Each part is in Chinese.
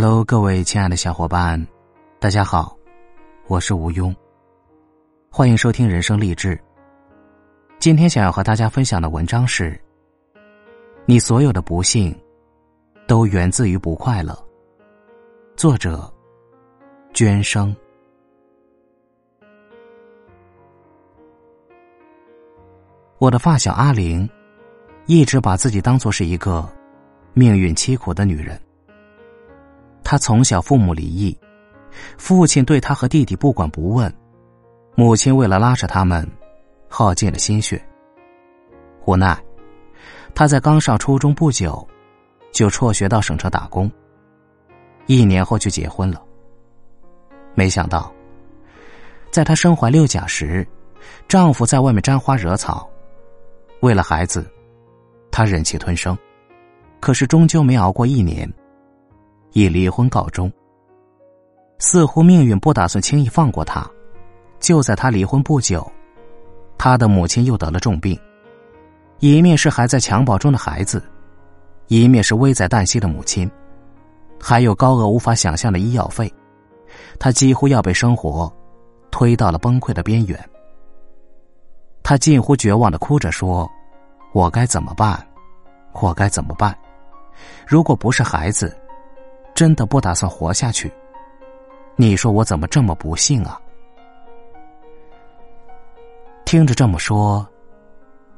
Hello，各位亲爱的小伙伴，大家好，我是吴庸，欢迎收听人生励志。今天想要和大家分享的文章是：你所有的不幸都源自于不快乐。作者：娟生。我的发小阿玲，一直把自己当做是一个命运凄苦的女人。他从小父母离异，父亲对他和弟弟不管不问，母亲为了拉扯他们，耗尽了心血。无奈，他在刚上初中不久，就辍学到省城打工。一年后就结婚了。没想到，在她身怀六甲时，丈夫在外面沾花惹草，为了孩子，她忍气吞声，可是终究没熬过一年。以离婚告终。似乎命运不打算轻易放过他。就在他离婚不久，他的母亲又得了重病，一面是还在襁褓中的孩子，一面是危在旦夕的母亲，还有高额无法想象的医药费，他几乎要被生活推到了崩溃的边缘。他近乎绝望的哭着说：“我该怎么办？我该怎么办？如果不是孩子。”真的不打算活下去？你说我怎么这么不幸啊？听着这么说，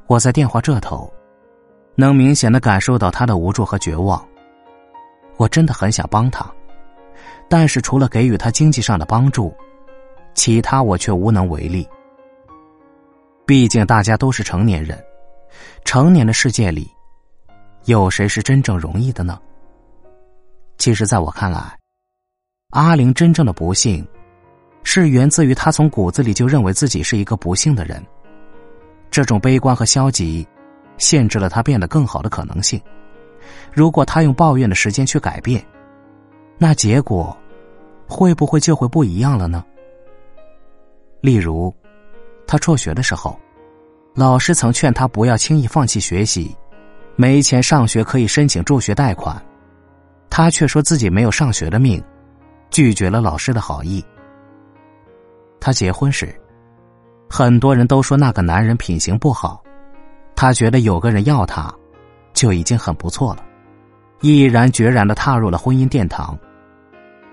我在电话这头，能明显的感受到他的无助和绝望。我真的很想帮他，但是除了给予他经济上的帮助，其他我却无能为力。毕竟大家都是成年人，成年的世界里，有谁是真正容易的呢？其实，在我看来，阿玲真正的不幸，是源自于她从骨子里就认为自己是一个不幸的人。这种悲观和消极，限制了她变得更好的可能性。如果她用抱怨的时间去改变，那结果会不会就会不一样了呢？例如，他辍学的时候，老师曾劝他不要轻易放弃学习，没钱上学可以申请助学贷款。他却说自己没有上学的命，拒绝了老师的好意。他结婚时，很多人都说那个男人品行不好，他觉得有个人要他，就已经很不错了，毅然决然的踏入了婚姻殿堂。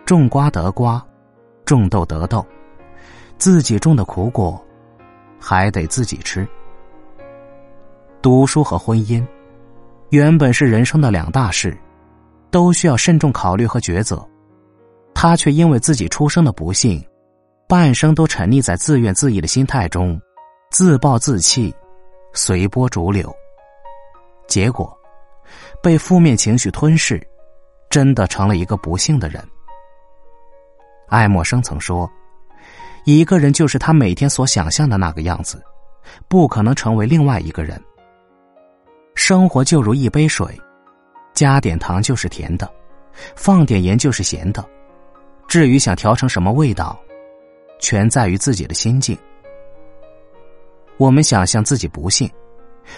种瓜得瓜，种豆得豆，自己种的苦果，还得自己吃。读书和婚姻，原本是人生的两大事。都需要慎重考虑和抉择，他却因为自己出生的不幸，半生都沉溺在自怨自艾的心态中，自暴自弃，随波逐流。结果，被负面情绪吞噬，真的成了一个不幸的人。爱默生曾说：“一个人就是他每天所想象的那个样子，不可能成为另外一个人。”生活就如一杯水。加点糖就是甜的，放点盐就是咸的。至于想调成什么味道，全在于自己的心境。我们想象自己不幸，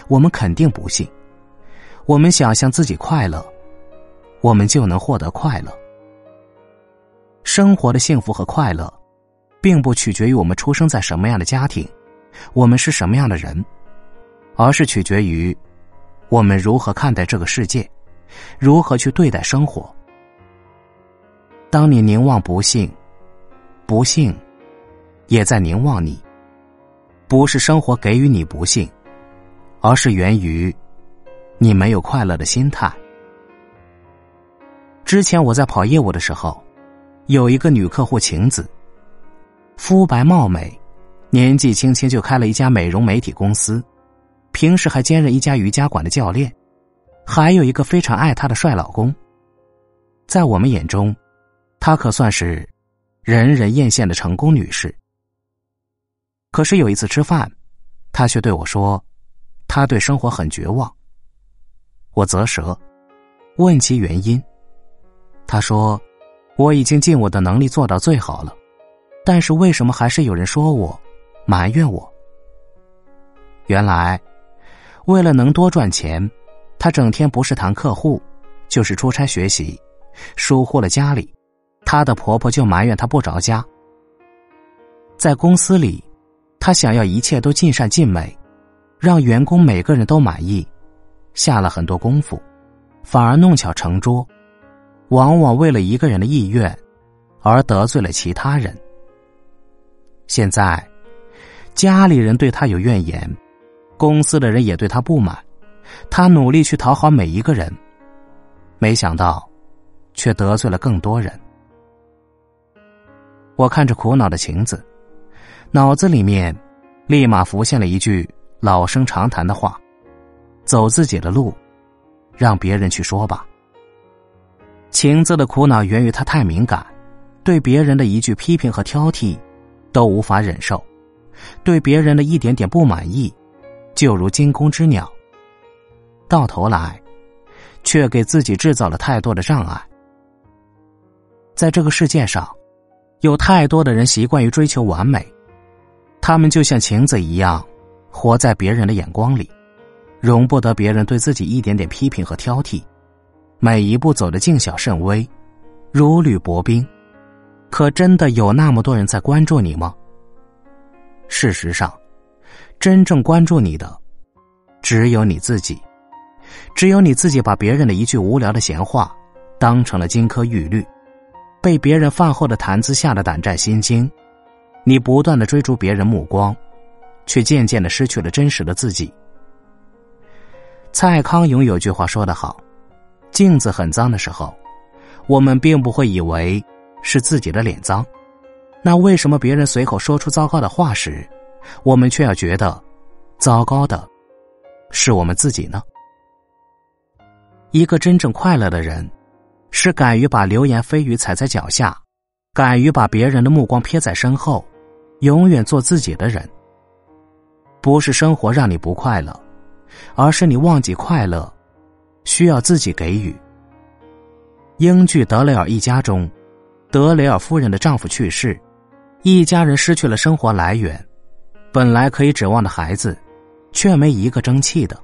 我们肯定不幸；我们想象自己快乐，我们就能获得快乐。生活的幸福和快乐，并不取决于我们出生在什么样的家庭，我们是什么样的人，而是取决于我们如何看待这个世界。如何去对待生活？当你凝望不幸，不幸也在凝望你。不是生活给予你不幸，而是源于你没有快乐的心态。之前我在跑业务的时候，有一个女客户晴子，肤白貌美，年纪轻轻就开了一家美容美体公司，平时还兼任一家瑜伽馆的教练。还有一个非常爱她的帅老公，在我们眼中，她可算是人人艳羡的成功女士。可是有一次吃饭，她却对我说：“她对生活很绝望。”我啧舌，问其原因。她说：“我已经尽我的能力做到最好了，但是为什么还是有人说我，埋怨我？原来，为了能多赚钱。”他整天不是谈客户，就是出差学习，疏忽了家里，她的婆婆就埋怨她不着家。在公司里，她想要一切都尽善尽美，让员工每个人都满意，下了很多功夫，反而弄巧成拙，往往为了一个人的意愿，而得罪了其他人。现在，家里人对她有怨言，公司的人也对她不满，他努力去讨好每一个人，没想到。却得罪了更多人。我看着苦恼的晴子，脑子里面立马浮现了一句老生常谈的话：“走自己的路，让别人去说吧。”晴子的苦恼源于她太敏感，对别人的一句批评和挑剔都无法忍受，对别人的一点点不满意，就如惊弓之鸟。到头来，却给自己制造了太多的障碍。在这个世界上，有太多的人习惯于追求完美，他们就像晴子一样，活在别人的眼光里，容不得别人对自己一点点批评和挑剔，每一步走得谨小慎微，如履薄冰。可真的有那么多人在关注你吗？事实上，真正关注你的，只有你自己。只有你自己把别人的一句无聊的闲话，当成了金科玉律。被别人饭后的谈资吓得胆战心惊，你不断的追逐别人目光，却渐渐的失去了真实的自己。蔡康永有句话说得好：“镜子很脏的时候，我们并不会以为是自己的脸脏，那为什么别人随口说出糟糕的话时，我们却要觉得糟糕的是我们自己呢？”一个真正快乐的人。是敢于把流言蜚语踩在脚下，敢于把别人的目光撇在身后，永远做自己的人。不是生活让你不快乐，而是你忘记快乐，需要自己给予。英剧《德雷尔一家》中，德雷尔夫人的丈夫去世，一家人失去了生活来源，本来可以指望的孩子，却没一个争气的。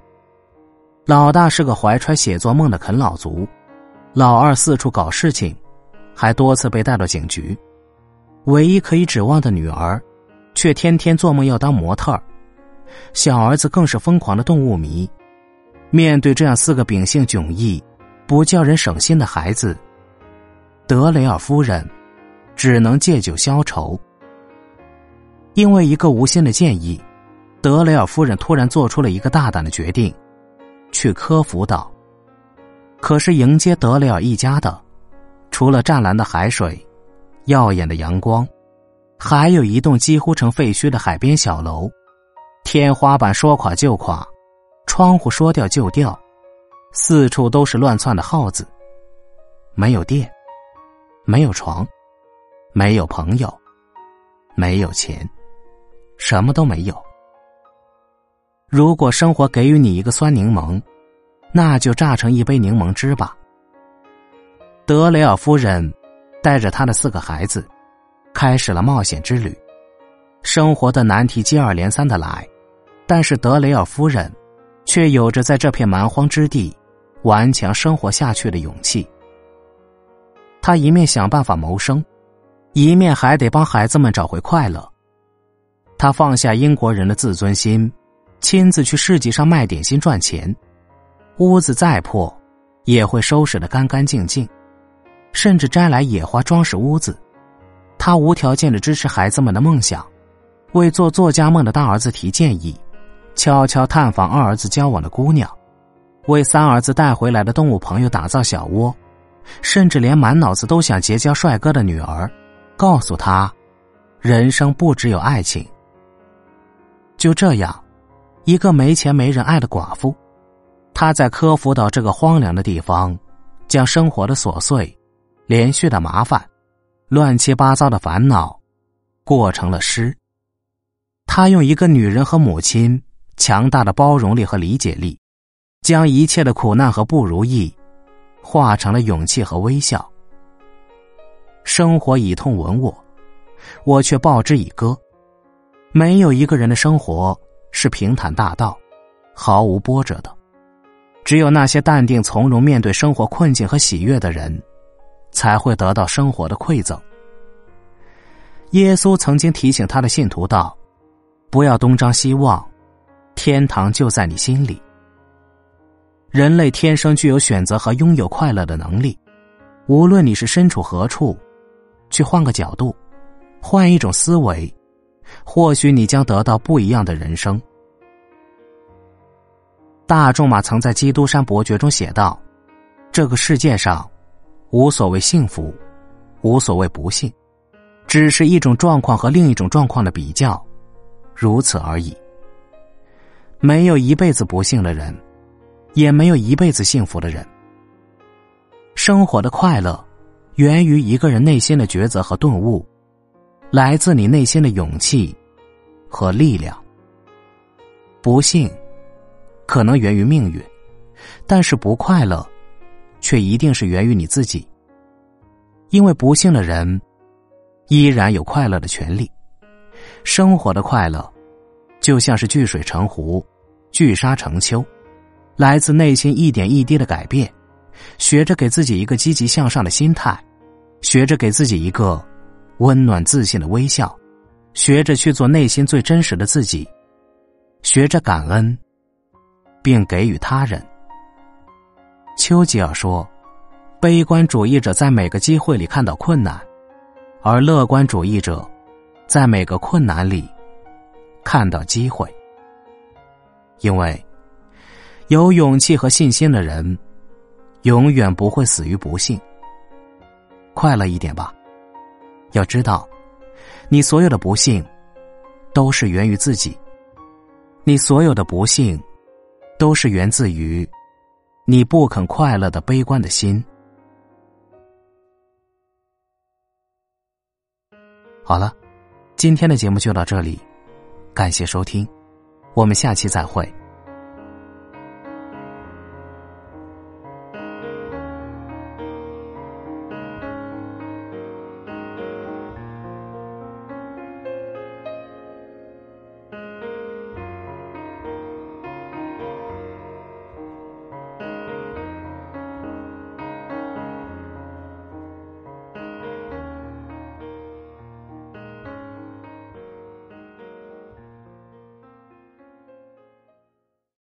老大是个怀揣写作梦的啃老族。老二四处搞事情，还多次被带到警局。唯一可以指望的女儿，却天天做梦要当模特儿。小儿子更是疯狂的动物迷。面对这样四个秉性迥异、不叫人省心的孩子，德雷尔夫人只能借酒消愁。因为一个无心的建议，德雷尔夫人突然做出了一个大胆的决定，去科孚岛。可是迎接德雷尔一家的，除了湛蓝的海水、耀眼的阳光，还有一栋几乎成废墟的海边小楼，天花板说垮就垮，窗户说掉就掉，四处都是乱窜的耗子。没有电，没有床，没有朋友，没有钱，什么都没有。如果生活给予你一个酸柠檬。那就榨成一杯柠檬汁吧。德雷尔夫人带着他的四个孩子，开始了冒险之旅。生活的难题接二连三的来，但是德雷尔夫人却有着在这片蛮荒之地顽强生活下去的勇气。他一面想办法谋生，一面还得帮孩子们找回快乐。他放下英国人的自尊心，亲自去市集上卖点心赚钱。屋子再破，也会收拾的干干净净，甚至摘来野花装饰屋子。他无条件的支持孩子们的梦想，为做作家梦的大儿子提建议，悄悄探访二儿子交往的姑娘，为三儿子带回来的动物朋友打造小窝，甚至连满脑子都想结交帅哥的女儿，告诉他，人生不只有爱情。就这样，一个没钱没人爱的寡妇。她在科孚岛这个荒凉的地方，将生活的琐碎、连续的麻烦、乱七八糟的烦恼，过成了诗。他用一个女人和母亲强大的包容力和理解力，将一切的苦难和不如意，化成了勇气和微笑。生活以痛吻我，我却报之以歌。没有一个人的生活是平坦大道，毫无波折的。只有那些淡定从容面对生活困境和喜悦的人，才会得到生活的馈赠。耶稣曾经提醒他的信徒道：“不要东张西望，天堂就在你心里。”人类天生具有选择和拥有快乐的能力，无论你是身处何处，去换个角度，换一种思维，或许你将得到不一样的人生。大仲马曾在《基督山伯爵》中写道：“这个世界上，无所谓幸福，无所谓不幸，只是一种状况和另一种状况的比较，如此而已。没有一辈子不幸的人。”也没有一辈子幸福的人。生活的快乐，源于一个人内心的抉择和顿悟，来自你内心的勇气和力量。不幸可能源于命运，但是不快乐，却一定是源于你自己。因为不幸的人，依然有快乐的权利。生活的快乐，就像是聚水成湖，聚沙成丘。来自内心一点一滴的改变，学着给自己一个积极向上的心态，学着给自己一个温暖自信的微笑，学着去做内心最真实的自己，学着感恩，并给予他人。丘吉尔说：“悲观主义者在每个机会里看到困难，而乐观主义者在每个困难里看到机会。”因为。有勇气和信心的人，永远不会死于不幸。快乐一点吧，要知道，你所有的不幸，都是源于自己；你所有的不幸，都是源自于你不肯快乐的悲观的心。好了，今天的节目就到这里，感谢收听，我们下期再会。